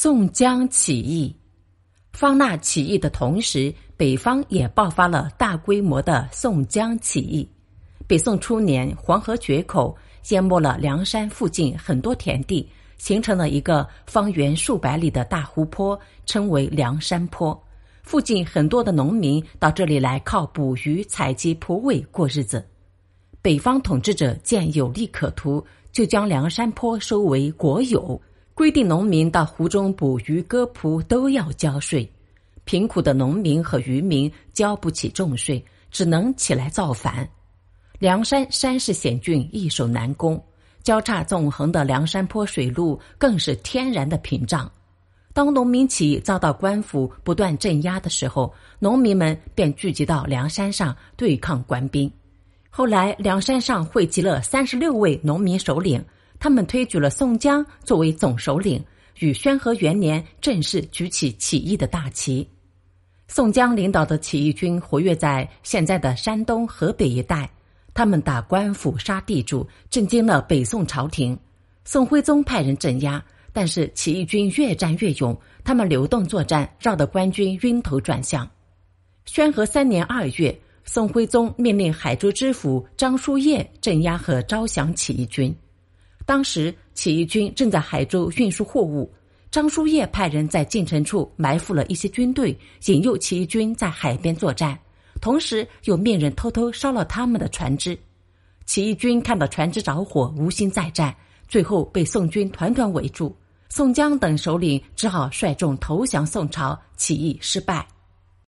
宋江起义，方腊起义的同时，北方也爆发了大规模的宋江起义。北宋初年，黄河决口淹没了梁山附近很多田地，形成了一个方圆数百里的大湖泊，称为梁山坡。附近很多的农民到这里来靠捕鱼、采集蒲苇过日子。北方统治者见有利可图，就将梁山坡收为国有。规定农民到湖中捕鱼割蒲都要交税，贫苦的农民和渔民交不起重税，只能起来造反。梁山山势险峻，易守难攻，交叉纵横的梁山坡水路更是天然的屏障。当农民起义遭到官府不断镇压的时候，农民们便聚集到梁山上对抗官兵。后来，梁山上汇集了三十六位农民首领。他们推举了宋江作为总首领，于宣和元年正式举起起义的大旗。宋江领导的起义军活跃在现在的山东、河北一带，他们打官府、杀地主，震惊了北宋朝廷。宋徽宗派人镇压，但是起义军越战越勇，他们流动作战，绕得官军晕头转向。宣和三年二月，宋徽宗命令海州知府张叔夜镇压和招降起义军。当时起义军正在海州运输货物，张叔夜派人在进城处埋伏了一些军队，引诱起义军在海边作战，同时又命人偷偷烧了他们的船只。起义军看到船只着火，无心再战，最后被宋军团团围住。宋江等首领只好率众投降宋朝，起义失败。